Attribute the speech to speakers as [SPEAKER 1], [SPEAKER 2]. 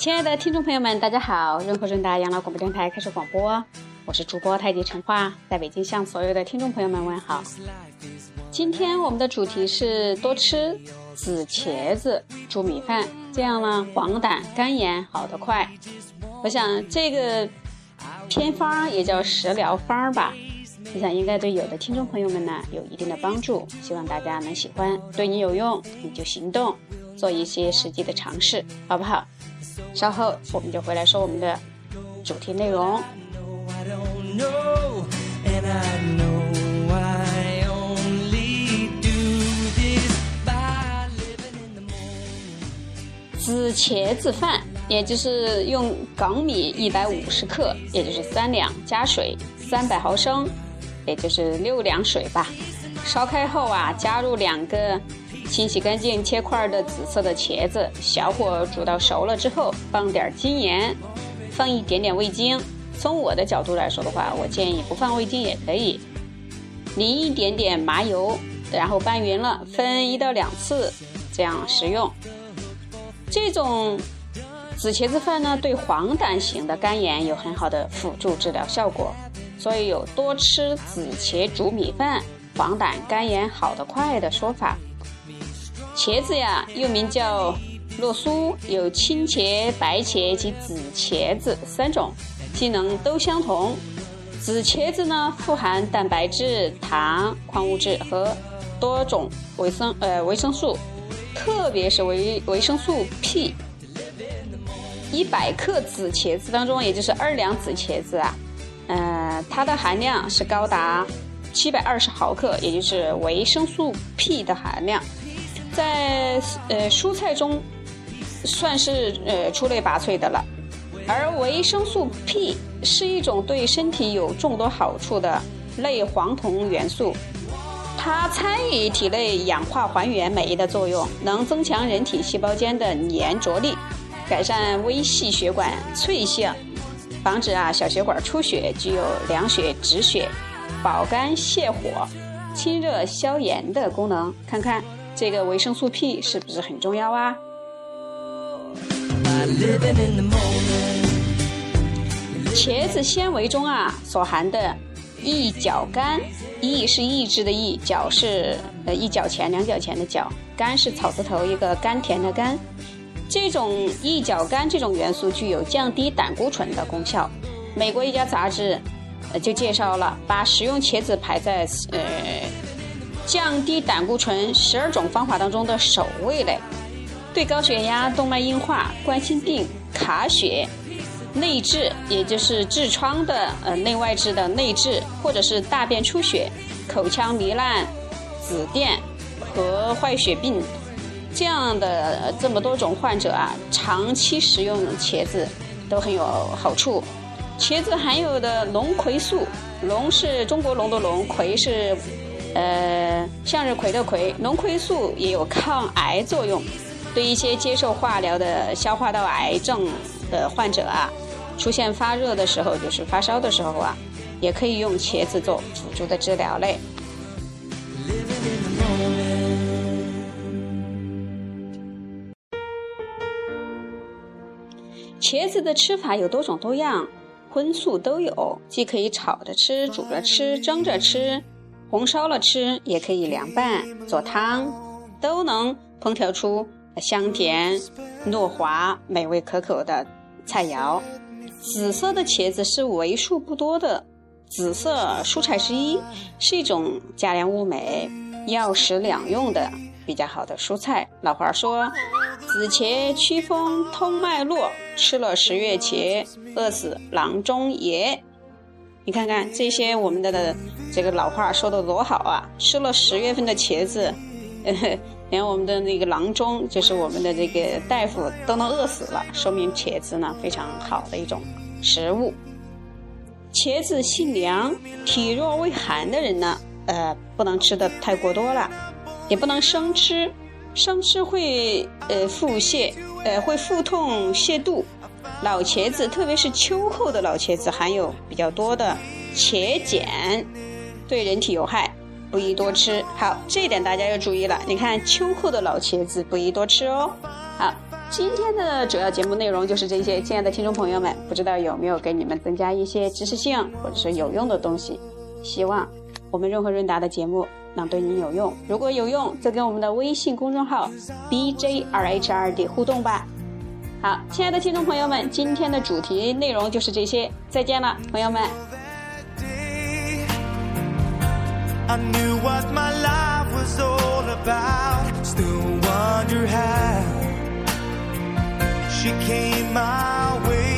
[SPEAKER 1] 亲爱的听众朋友们，大家好！润和润达养老广播电台开始广播，我是主播太极陈化，在北京向所有的听众朋友们问好。今天我们的主题是多吃紫茄子煮米饭，这样呢黄疸肝炎好得快。我想这个偏方也叫食疗方吧，我想应该对有的听众朋友们呢有一定的帮助，希望大家能喜欢，对你有用你就行动，做一些实际的尝试，好不好？稍后我们就回来说我们的主题内容。紫茄子饭，也就是用港米一百五十克，也就是三两，加水三百毫升，也就是六两水吧。烧开后啊，加入两个。清洗干净切块的紫色的茄子，小火煮到熟了之后，放点精盐，放一点点味精。从我的角度来说的话，我建议不放味精也可以。淋一点点麻油，然后拌匀了，分一到两次这样食用。这种紫茄子饭呢，对黄疸型的肝炎有很好的辅助治疗效果，所以有多吃紫茄煮米饭，黄疸肝炎好得快的说法。茄子呀，又名叫洛苏，有青茄、白茄及紫茄子三种，机能都相同。紫茄子呢，富含蛋白质、糖、矿物质和多种维生呃维生素，特别是维维生素 P。一百克紫茄子当中，也就是二两紫茄子啊，呃，它的含量是高达七百二十毫克，也就是维生素 P 的含量。在呃蔬菜中，算是呃出类拔萃的了。而维生素 P 是一种对身体有众多好处的类黄酮元素，它参与体内氧化还原酶的作用，能增强人体细胞间的粘着力，改善微细血管脆性，防止啊小血管出血，具有凉血止血、保肝泻火、清热消炎的功能。看看。这个维生素 P 是不是很重要啊？茄子纤维中啊所含的异角苷，异是抑制的异，角是呃一角钱两角钱的角，苷是草字头一个甘甜的甘。这种异角苷这种元素具有降低胆固醇的功效。美国一家杂志就介绍了，把食用茄子排在呃。降低胆固醇十二种方法当中的首位嘞，对高血压、动脉硬化、冠心病、卡血、内痔，也就是痔疮的呃内外痔的内痔，或者是大便出血、口腔糜烂、紫癜和坏血病这样的这么多种患者啊，长期食用茄子都很有好处。茄子含有的龙葵素，龙是中国龙的龙，葵是。呃，向日葵的葵，龙葵素也有抗癌作用，对一些接受化疗的消化道癌症的患者啊，出现发热的时候，就是发烧的时候啊，也可以用茄子做辅助的治疗类。茄子的吃法有多种多样，荤素都有，既可以炒着吃、煮着吃、蒸着吃。红烧了吃，也可以凉拌做汤，都能烹调出香甜、糯滑、美味可口的菜肴。紫色的茄子是为数不多的紫色蔬菜之一，是一种价廉物美、药食两用的比较好的蔬菜。老话说：“紫茄祛风通脉络，吃了十月茄，饿死郎中爷。”你看看这些我们的这个老话说的多好啊！吃了十月份的茄子，连我们的那个郎中，就是我们的这个大夫都能饿死了，说明茄子呢非常好的一种食物。茄子性凉，体弱胃寒的人呢，呃，不能吃的太过多了，也不能生吃，生吃会呃腹泻，呃会腹痛泻肚。老茄子，特别是秋后的老茄子，含有比较多的茄碱，对人体有害，不宜多吃。好，这一点大家要注意了。你看，秋后的老茄子不宜多吃哦。好，
[SPEAKER 2] 今天的主要节目内容就是这些，亲爱的听众朋友们，不知道有没有给你们增加一些知识性或者是有用的东西？希望我们润和润达的节目能对你有用。如果有用，就跟我们的微信公众号 B J R H R D 互动吧。好，亲爱的听众朋友们，今天的主题内容就是这些，再见了，朋友们。I knew what my life was all about. Still wonder how she came my way.